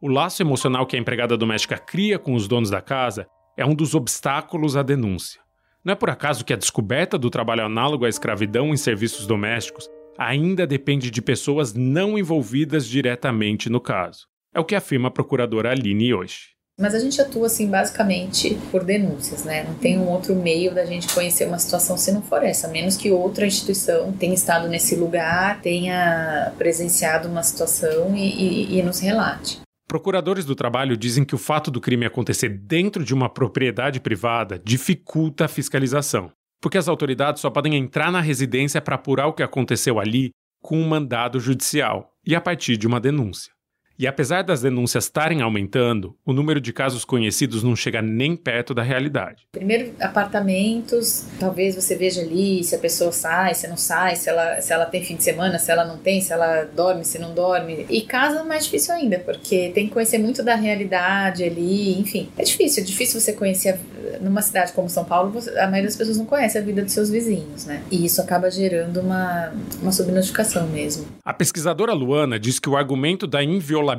[SPEAKER 1] O laço emocional que a empregada doméstica cria com os donos da casa é um dos obstáculos à denúncia. Não é por acaso que a descoberta do trabalho análogo à escravidão em serviços domésticos ainda depende de pessoas não envolvidas diretamente no caso. É o que afirma a procuradora Aline hoje.
[SPEAKER 7] Mas a gente atua, assim, basicamente por denúncias, né? Não tem um outro meio da gente conhecer uma situação se não for essa, a menos que outra instituição tenha estado nesse lugar, tenha presenciado uma situação e, e, e nos relate.
[SPEAKER 1] Procuradores do trabalho dizem que o fato do crime acontecer dentro de uma propriedade privada dificulta a fiscalização, porque as autoridades só podem entrar na residência para apurar o que aconteceu ali com um mandado judicial e a partir de uma denúncia. E apesar das denúncias estarem aumentando, o número de casos conhecidos não chega nem perto da realidade.
[SPEAKER 7] Primeiro, apartamentos, talvez você veja ali se a pessoa sai, se não sai, se ela, se ela tem fim de semana, se ela não tem, se ela dorme, se não dorme. E casa é mais difícil ainda, porque tem que conhecer muito da realidade ali, enfim. É difícil, é difícil você conhecer, numa cidade como São Paulo, a maioria das pessoas não conhece a vida dos seus vizinhos, né? E isso acaba gerando uma, uma subnotificação mesmo.
[SPEAKER 1] A pesquisadora Luana diz que o argumento da inviolabilidade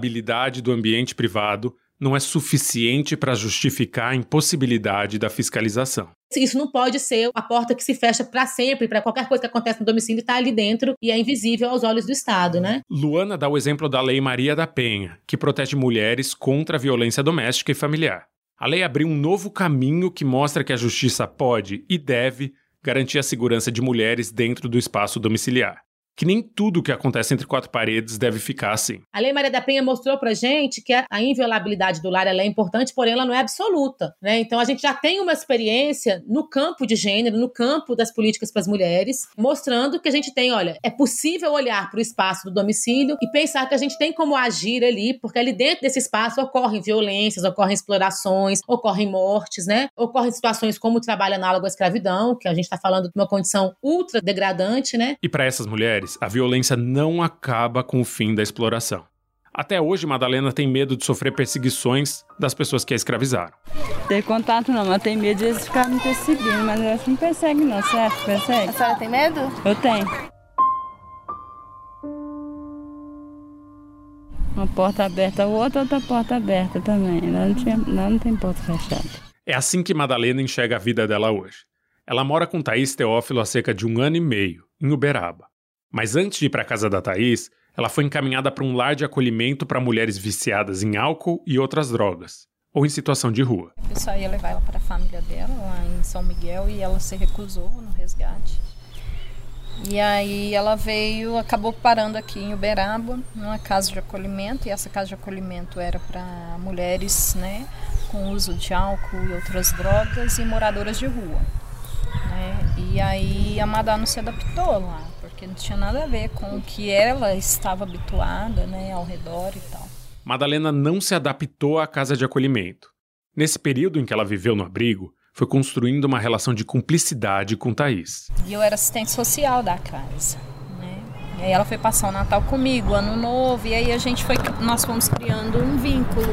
[SPEAKER 1] do ambiente privado não é suficiente para justificar a impossibilidade da fiscalização.
[SPEAKER 6] Isso não pode ser a porta que se fecha para sempre, para qualquer coisa que acontece no domicílio estar tá ali dentro e é invisível aos olhos do Estado, né?
[SPEAKER 1] Luana dá o exemplo da Lei Maria da Penha, que protege mulheres contra a violência doméstica e familiar. A lei abriu um novo caminho que mostra que a justiça pode e deve garantir a segurança de mulheres dentro do espaço domiciliar que nem tudo que acontece entre quatro paredes deve ficar assim.
[SPEAKER 6] A Lei Maria da Penha mostrou pra gente que a inviolabilidade do lar é importante, porém ela não é absoluta, né? Então a gente já tem uma experiência no campo de gênero, no campo das políticas para as mulheres, mostrando que a gente tem, olha, é possível olhar para o espaço do domicílio e pensar que a gente tem como agir ali, porque ali dentro desse espaço ocorrem violências, ocorrem explorações, ocorrem mortes, né? Ocorrem situações como o trabalho análogo à escravidão, que a gente está falando de uma condição ultra degradante, né?
[SPEAKER 1] E para essas mulheres a violência não acaba com o fim da exploração. Até hoje, Madalena tem medo de sofrer perseguições das pessoas que a escravizaram.
[SPEAKER 2] Tem contato não, mas tem medo de eles ficarem me perseguindo, mas eu acho que não persegue não, certo? Persegue?
[SPEAKER 4] A senhora tem medo?
[SPEAKER 2] Eu tenho. Uma porta aberta, outra, outra porta aberta também. Lá não, tinha, lá não tem porta fechada.
[SPEAKER 1] É assim que Madalena enxerga a vida dela hoje. Ela mora com Thaís Teófilo há cerca de um ano e meio, em Uberaba. Mas antes de ir para a casa da Thaís, ela foi encaminhada para um lar de acolhimento para mulheres viciadas em álcool e outras drogas, ou em situação de rua.
[SPEAKER 5] O pessoal ia levar ela para a família dela, lá em São Miguel, e ela se recusou no resgate. E aí ela veio, acabou parando aqui em Uberaba, numa casa de acolhimento, e essa casa de acolhimento era para mulheres, né, com uso de álcool e outras drogas e moradoras de rua. Né? E aí a Madá não se adaptou lá porque não tinha nada a ver com o que ela estava habituada, né, ao redor e tal.
[SPEAKER 1] Madalena não se adaptou à casa de acolhimento. Nesse período em que ela viveu no abrigo, foi construindo uma relação de cumplicidade com Thaís.
[SPEAKER 5] E eu era assistente social da casa. Né? E aí ela foi passar o Natal comigo, Ano Novo, e aí a gente foi, nós fomos criando um vínculo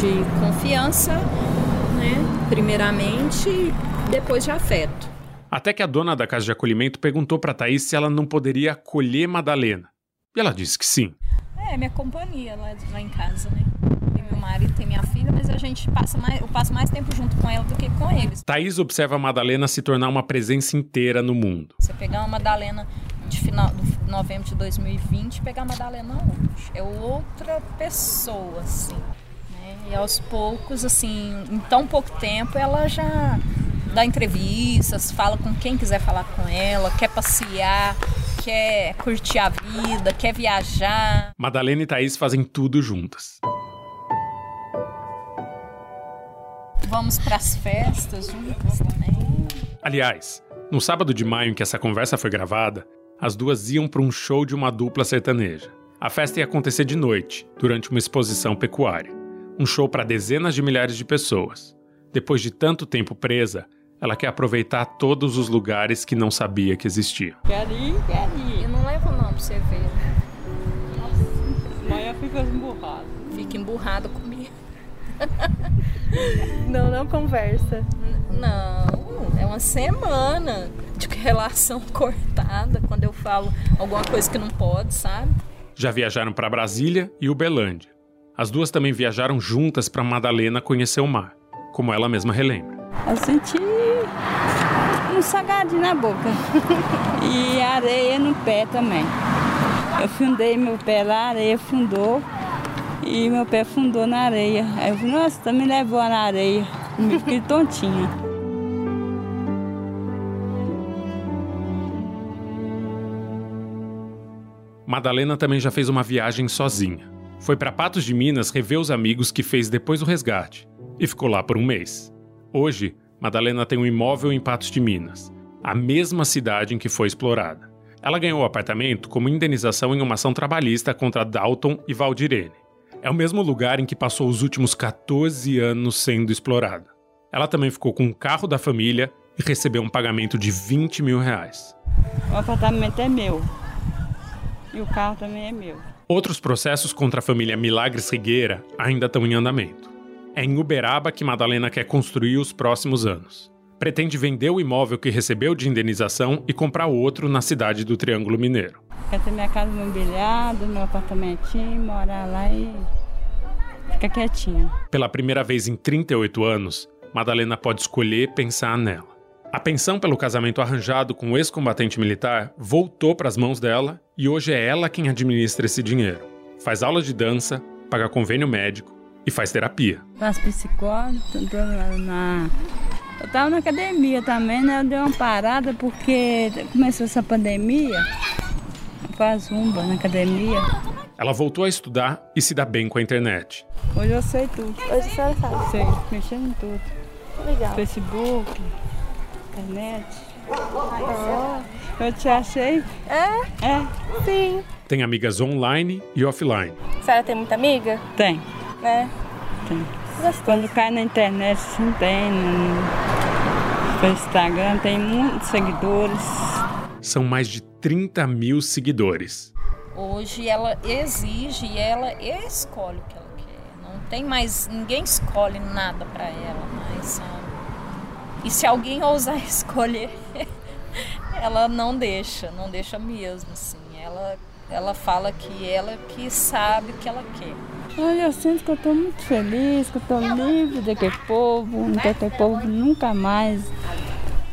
[SPEAKER 5] de confiança, né? primeiramente, depois de afeto.
[SPEAKER 1] Até que a dona da casa de acolhimento perguntou para Thaís se ela não poderia acolher Madalena. E ela disse que sim.
[SPEAKER 5] É, minha companhia lá, lá em casa, né? Tem meu marido, tem minha filha, mas a gente passa mais, eu passo mais tempo junto com ela do que com eles.
[SPEAKER 1] Thaís observa a Madalena se tornar uma presença inteira no mundo.
[SPEAKER 5] Você pegar uma Madalena de final de novembro de 2020 e pegar a Madalena hoje. É outra pessoa, assim. E aos poucos, assim, em tão pouco tempo, ela já dá entrevistas, fala com quem quiser falar com ela, quer passear, quer curtir a vida, quer viajar.
[SPEAKER 1] Madalena e Thaís fazem tudo juntas.
[SPEAKER 5] Vamos para as festas juntas também.
[SPEAKER 1] Aliás, no sábado de maio em que essa conversa foi gravada, as duas iam para um show de uma dupla sertaneja. A festa ia acontecer de noite, durante uma exposição pecuária. Um show para dezenas de milhares de pessoas. Depois de tanto tempo presa, ela quer aproveitar todos os lugares que não sabia que existiam.
[SPEAKER 2] Quer ir, quer ir.
[SPEAKER 5] Eu não levo não pra você ver.
[SPEAKER 2] Nossa, amanhã fica emburrada.
[SPEAKER 5] Fica emburrada comigo.
[SPEAKER 4] não, não conversa.
[SPEAKER 5] Não, é uma semana de relação cortada quando eu falo alguma coisa que não pode, sabe?
[SPEAKER 1] Já viajaram para Brasília e Uberlândia. As duas também viajaram juntas para Madalena conhecer o mar, como ela mesma relembra.
[SPEAKER 2] Eu senti um salgadinho na boca. e areia no pé também. Eu fundei meu pé lá, a areia fundou. E meu pé fundou na areia. Aí eu falei, nossa, tá me levou na areia. Me fiquei tontinha.
[SPEAKER 1] Madalena também já fez uma viagem sozinha. Foi para Patos de Minas rever os amigos que fez depois do resgate e ficou lá por um mês. Hoje, Madalena tem um imóvel em Patos de Minas, a mesma cidade em que foi explorada. Ela ganhou o apartamento como indenização em uma ação trabalhista contra Dalton e Valdirene. É o mesmo lugar em que passou os últimos 14 anos sendo explorada. Ela também ficou com o carro da família e recebeu um pagamento de 20 mil reais.
[SPEAKER 2] O apartamento é meu. E o carro também é meu.
[SPEAKER 1] Outros processos contra a família Milagres Rigueira ainda estão em andamento. É em Uberaba que Madalena quer construir os próximos anos. Pretende vender o imóvel que recebeu de indenização e comprar outro na cidade do Triângulo Mineiro.
[SPEAKER 2] Quer ter minha casa mobiliada, meu apartamentinho, morar lá e Fica quietinha.
[SPEAKER 1] Pela primeira vez em 38 anos, Madalena pode escolher pensar nela. A pensão pelo casamento arranjado com o ex-combatente militar voltou para as mãos dela e hoje é ela quem administra esse dinheiro. Faz aula de dança, paga convênio médico e faz terapia.
[SPEAKER 2] Faço psicólogo, tô na... Eu tava na academia também, né? Eu dei uma parada porque começou essa pandemia. Faz zumba na academia.
[SPEAKER 1] Ela voltou a estudar e se dá bem com a internet.
[SPEAKER 2] Hoje eu sei tudo.
[SPEAKER 4] Hoje a senhora sabe?
[SPEAKER 2] Sei, mexendo em tudo.
[SPEAKER 4] Legal.
[SPEAKER 2] Facebook, internet. Oh, eu te achei?
[SPEAKER 4] É?
[SPEAKER 2] É.
[SPEAKER 4] Sim.
[SPEAKER 1] Tem amigas online e offline.
[SPEAKER 4] A senhora tem muita amiga?
[SPEAKER 2] Tem.
[SPEAKER 4] É.
[SPEAKER 2] Tem. Quando cai na internet, sim, tem. No Instagram tem muitos seguidores.
[SPEAKER 1] São mais de 30 mil seguidores.
[SPEAKER 5] Hoje ela exige e ela escolhe o que ela quer. Não tem mais. Ninguém escolhe nada para ela? E se alguém ousar escolher, ela não deixa, não deixa mesmo, assim. Ela, ela fala que ela que sabe o que ela quer.
[SPEAKER 2] Olha, eu sinto que eu estou muito feliz, que eu estou livre daquele povo, que aquele povo nunca mais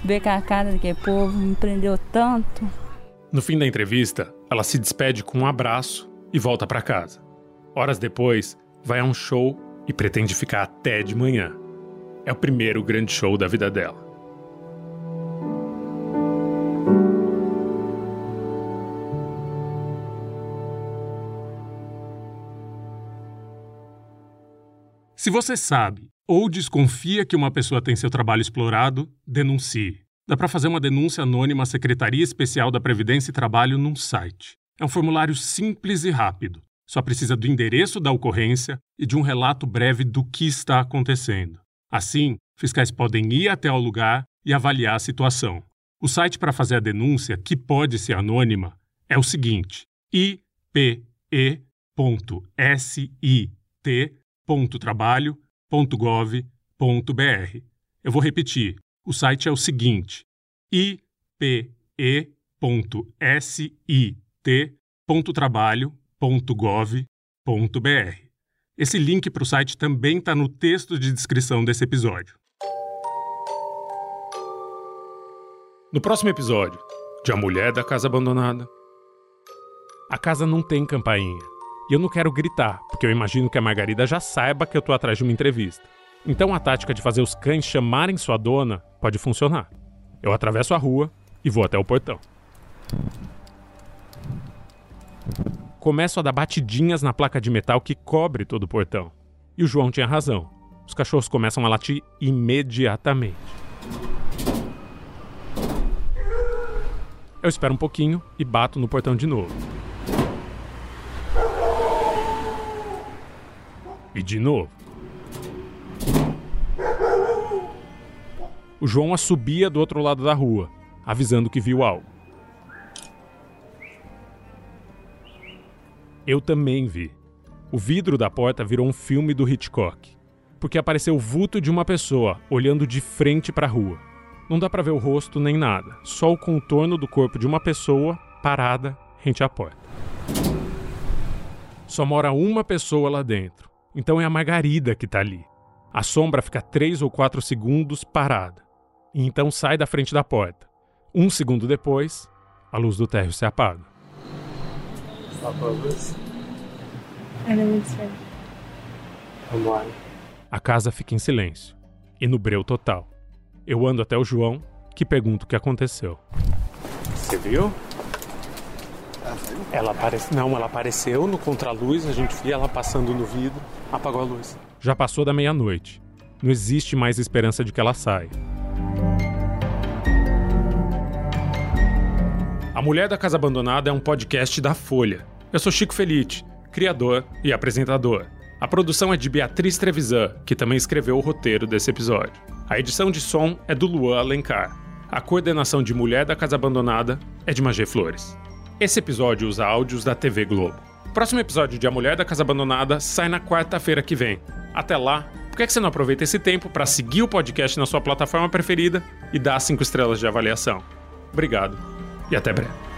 [SPEAKER 2] ver com a cara daquele povo, me prendeu tanto.
[SPEAKER 1] No fim da entrevista, ela se despede com um abraço e volta para casa. Horas depois, vai a um show e pretende ficar até de manhã. É o primeiro grande show da vida dela. Se você sabe ou desconfia que uma pessoa tem seu trabalho explorado, denuncie. Dá para fazer uma denúncia anônima à Secretaria Especial da Previdência e Trabalho num site. É um formulário simples e rápido. Só precisa do endereço da ocorrência e de um relato breve do que está acontecendo. Assim, fiscais podem ir até o lugar e avaliar a situação. O site para fazer a denúncia, que pode ser anônima, é o seguinte: ipe.sit.trabalho.gov.br. Eu vou repetir. O site é o seguinte: ipe.sit.trabalho.gov.br. Esse link para o site também está no texto de descrição desse episódio. No próximo episódio de A Mulher da Casa Abandonada. A casa não tem campainha. E eu não quero gritar, porque eu imagino que a Margarida já saiba que eu tô atrás de uma entrevista. Então a tática de fazer os cães chamarem sua dona pode funcionar. Eu atravesso a rua e vou até o portão. Começo a dar batidinhas na placa de metal que cobre todo o portão. E o João tinha razão. Os cachorros começam a latir imediatamente. Eu espero um pouquinho e bato no portão de novo. E de novo. O João assobia do outro lado da rua, avisando que viu algo. Eu também vi. O vidro da porta virou um filme do Hitchcock, porque apareceu o vulto de uma pessoa olhando de frente para a rua. Não dá para ver o rosto nem nada, só o contorno do corpo de uma pessoa parada rente à porta. Só mora uma pessoa lá dentro, então é a Margarida que tá ali. A sombra fica três ou quatro segundos parada, e então sai da frente da porta. Um segundo depois, a luz do térreo se apaga.
[SPEAKER 15] Vamos lá.
[SPEAKER 1] A casa fica em silêncio e no breu total. Eu ando até o João, que pergunta o que aconteceu.
[SPEAKER 15] Você viu? Ela apareceu. Não, ela apareceu no contraluz, a gente via ela passando no vidro, apagou a luz.
[SPEAKER 1] Já passou da meia-noite. Não existe mais esperança de que ela saia. A Mulher da Casa Abandonada é um podcast da Folha. Eu sou Chico Felite, criador e apresentador. A produção é de Beatriz Trevisan, que também escreveu o roteiro desse episódio. A edição de som é do Luan Alencar. A coordenação de Mulher da Casa Abandonada é de Magê Flores. Esse episódio usa áudios da TV Globo. O próximo episódio de A Mulher da Casa Abandonada sai na quarta-feira que vem. Até lá, por que você não aproveita esse tempo para seguir o podcast na sua plataforma preferida e dar cinco estrelas de avaliação? Obrigado e até breve.